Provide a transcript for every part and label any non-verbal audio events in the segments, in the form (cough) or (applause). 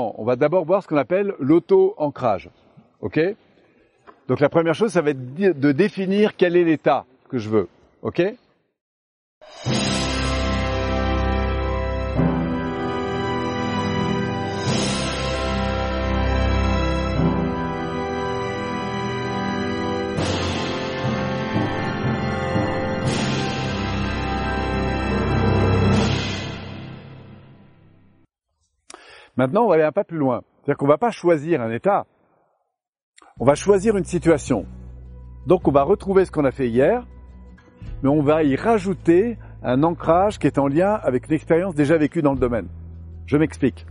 On va d'abord voir ce qu'on appelle l'auto-ancrage. OK? Donc la première chose, ça va être de définir quel est l'état que je veux. OK? Maintenant, on va aller un pas plus loin. C'est-à-dire qu'on ne va pas choisir un état, on va choisir une situation. Donc on va retrouver ce qu'on a fait hier, mais on va y rajouter un ancrage qui est en lien avec une expérience déjà vécue dans le domaine. Je m'explique.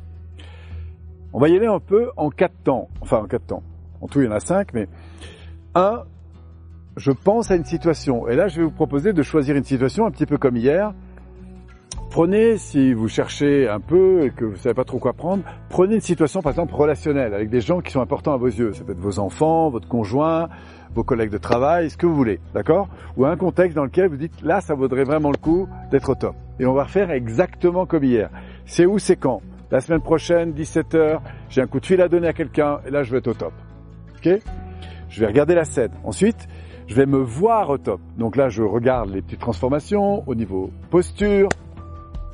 On va y aller un peu en quatre temps. Enfin, en quatre temps. En tout, il y en a cinq, mais un, je pense à une situation. Et là, je vais vous proposer de choisir une situation un petit peu comme hier, Prenez, si vous cherchez un peu et que vous ne savez pas trop quoi prendre, prenez une situation par exemple relationnelle avec des gens qui sont importants à vos yeux. Ça peut être vos enfants, votre conjoint, vos collègues de travail, ce que vous voulez, d'accord? Ou un contexte dans lequel vous dites là, ça vaudrait vraiment le coup d'être au top. Et on va refaire exactement comme hier. C'est où, c'est quand? La semaine prochaine, 17h, j'ai un coup de fil à donner à quelqu'un et là, je vais être au top. Ok? Je vais regarder la scène. Ensuite, je vais me voir au top. Donc là, je regarde les petites transformations au niveau posture,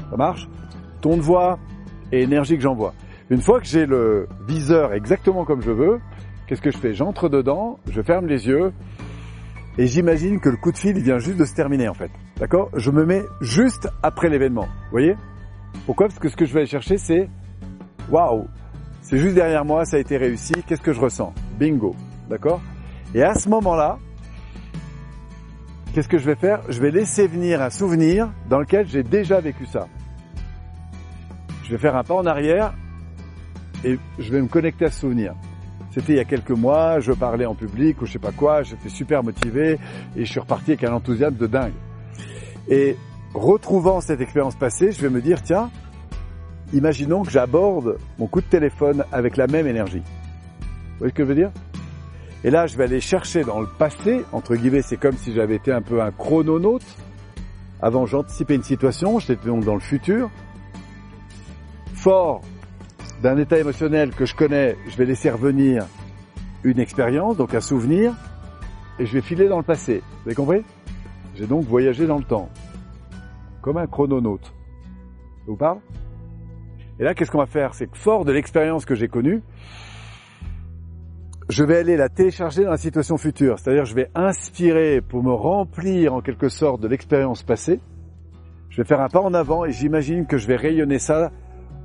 ça marche Ton de voix et énergie que j'envoie. Une fois que j'ai le viseur exactement comme je veux, qu'est-ce que je fais? J'entre dedans, je ferme les yeux et j'imagine que le coup de fil vient juste de se terminer en fait. D'accord? Je me mets juste après l'événement. Vous voyez? Pourquoi? Parce que ce que je vais aller chercher c'est waouh, c'est juste derrière moi, ça a été réussi, qu'est-ce que je ressens? Bingo. D'accord? Et à ce moment-là, qu'est-ce que je vais faire? Je vais laisser venir un souvenir dans lequel j'ai déjà vécu ça je vais faire un pas en arrière et je vais me connecter à ce souvenir. C'était il y a quelques mois, je parlais en public ou je sais pas quoi, j'étais super motivé et je suis reparti avec un enthousiasme de dingue. Et retrouvant cette expérience passée, je vais me dire, tiens, imaginons que j'aborde mon coup de téléphone avec la même énergie. Vous voyez ce que je veux dire? Et là, je vais aller chercher dans le passé, entre guillemets, c'est comme si j'avais été un peu un chrononaute. Avant, j'anticipais une situation, j'étais donc dans le futur fort d'un état émotionnel que je connais, je vais laisser revenir une expérience, donc un souvenir, et je vais filer dans le passé. Vous avez compris? J'ai donc voyagé dans le temps, comme un chrononaute. Ça vous parle? Et là, qu'est-ce qu'on va faire? C'est que fort de l'expérience que j'ai connue, je vais aller la télécharger dans la situation future. C'est-à-dire, je vais inspirer pour me remplir en quelque sorte de l'expérience passée. Je vais faire un pas en avant et j'imagine que je vais rayonner ça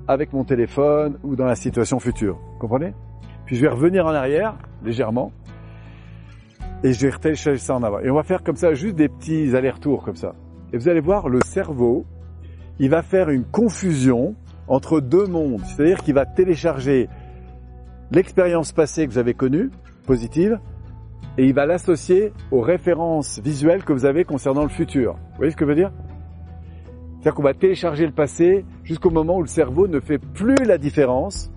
avec mon téléphone ou dans la situation future. Comprenez? Puis je vais revenir en arrière, légèrement, et je vais télécharger ça en avant. Et on va faire comme ça, juste des petits allers-retours comme ça. Et vous allez voir, le cerveau, il va faire une confusion entre deux mondes. C'est-à-dire qu'il va télécharger l'expérience passée que vous avez connue, positive, et il va l'associer aux références visuelles que vous avez concernant le futur. Vous voyez ce que je veux dire? C'est-à-dire qu'on va télécharger le passé jusqu'au moment où le cerveau ne fait plus la différence,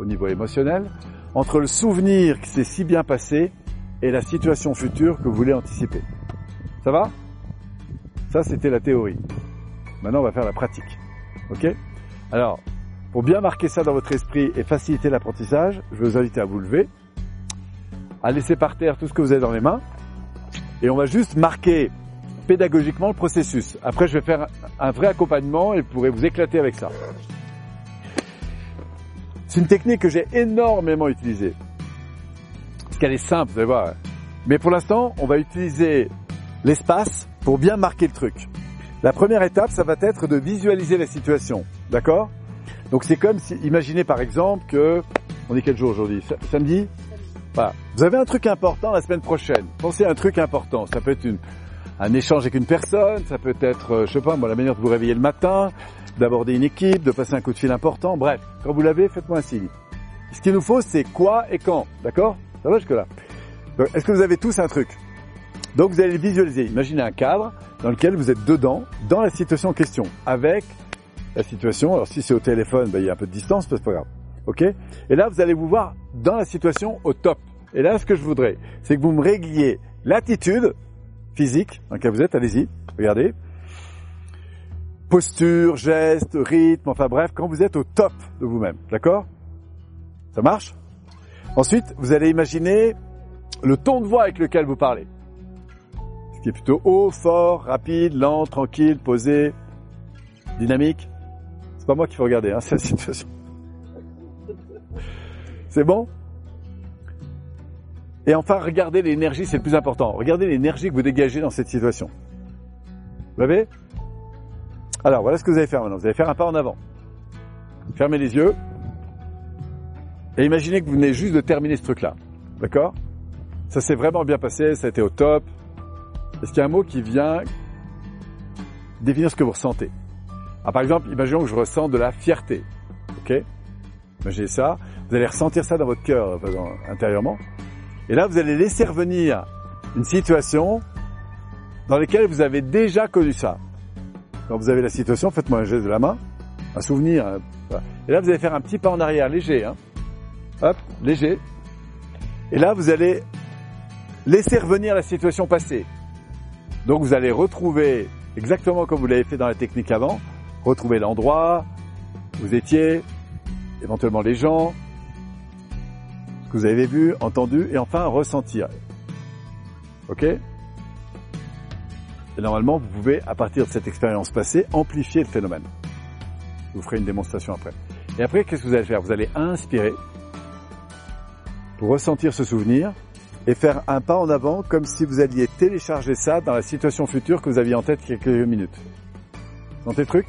au niveau émotionnel, entre le souvenir qui s'est si bien passé et la situation future que vous voulez anticiper. Ça va? Ça, c'était la théorie. Maintenant, on va faire la pratique. Ok? Alors, pour bien marquer ça dans votre esprit et faciliter l'apprentissage, je vais vous inviter à vous lever, à laisser par terre tout ce que vous avez dans les mains, et on va juste marquer pédagogiquement le processus. Après, je vais faire un vrai accompagnement et pourrez vous éclater avec ça. C'est une technique que j'ai énormément utilisée. Parce qu'elle est simple, vous allez voir. Mais pour l'instant, on va utiliser l'espace pour bien marquer le truc. La première étape, ça va être de visualiser la situation. D'accord? Donc c'est comme si, imaginez par exemple que, on est quel jour aujourd'hui? Samedi? Voilà. Vous avez un truc important la semaine prochaine. Pensez à un truc important. Ça peut être une, un échange avec une personne, ça peut être, euh, je sais pas, moi, la manière de vous réveiller le matin, d'aborder une équipe, de passer un coup de fil important. Bref, quand vous l'avez, faites-moi un signe. Ce qu'il nous faut, c'est quoi et quand. D'accord? Ça va jusque-là Est-ce que vous avez tous un truc? Donc vous allez le visualiser. Imaginez un cadre dans lequel vous êtes dedans, dans la situation en question, avec la situation. Alors si c'est au téléphone, ben, il y a un peu de distance, c'est pas grave. Ok? Et là, vous allez vous voir dans la situation au top. Et là, ce que je voudrais, c'est que vous me régliez l'attitude, physique dans lequel vous êtes, allez-y, regardez. Posture, geste, rythme, enfin bref, quand vous êtes au top de vous-même, d'accord? Ça marche? Ensuite, vous allez imaginer le ton de voix avec lequel vous parlez. Ce qui est plutôt haut, fort, rapide, lent, tranquille, posé, dynamique. C'est pas moi qu'il faut regarder, hein, (laughs) situation. C'est bon? Et enfin, regardez l'énergie, c'est le plus important. Regardez l'énergie que vous dégagez dans cette situation. Vous l'avez? Alors, voilà ce que vous allez faire maintenant. Vous allez faire un pas en avant. Fermez les yeux. Et imaginez que vous venez juste de terminer ce truc-là. D'accord? Ça s'est vraiment bien passé, ça a été au top. Est-ce qu'il y a un mot qui vient définir ce que vous ressentez? Ah, Par exemple, imaginons que je ressens de la fierté. Ok? Imaginez ça. Vous allez ressentir ça dans votre cœur, intérieurement. Et là, vous allez laisser revenir une situation dans laquelle vous avez déjà connu ça. Quand vous avez la situation, faites-moi un geste de la main, un souvenir. Et là, vous allez faire un petit pas en arrière, léger. Hein. Hop, léger. Et là, vous allez laisser revenir la situation passée. Donc, vous allez retrouver exactement comme vous l'avez fait dans la technique avant, retrouver l'endroit où vous étiez, éventuellement les gens, ce que vous avez vu, entendu, et enfin ressentir. Ok Et normalement, vous pouvez, à partir de cette expérience passée, amplifier le phénomène. Je vous ferai une démonstration après. Et après, qu'est-ce que vous allez faire? Vous allez inspirer pour ressentir ce souvenir et faire un pas en avant comme si vous alliez télécharger ça dans la situation future que vous aviez en tête quelques minutes. Sentez le truc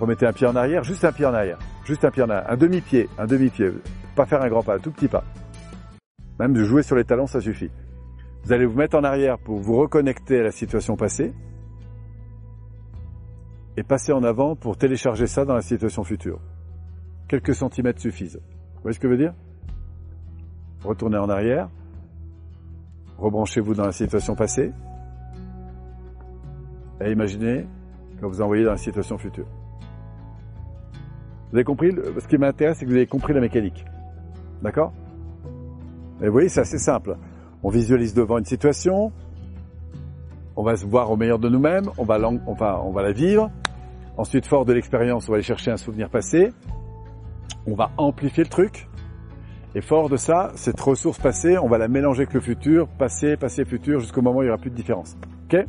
Remettez un pied en arrière, juste un pied en arrière, juste un pied en un demi-pied, un demi-pied, pas faire un grand pas, un tout petit pas. Même de jouer sur les talons, ça suffit. Vous allez vous mettre en arrière pour vous reconnecter à la situation passée et passer en avant pour télécharger ça dans la situation future. Quelques centimètres suffisent. Vous voyez ce que je veux dire? Retournez en arrière, rebranchez-vous dans la situation passée et imaginez que vous envoyez dans la situation future. Vous avez compris Ce qui m'intéresse, c'est que vous avez compris la mécanique. D'accord? Et vous voyez, c'est assez simple. On visualise devant une situation, on va se voir au meilleur de nous-mêmes, on va, on, va, la vivre. Ensuite, fort de l'expérience, on va aller chercher un souvenir passé. On va amplifier le truc. Et fort de ça, cette ressource passée, on va la mélanger avec le futur, passé, passé, futur, jusqu'au moment où il n'y aura plus de différence. Ok?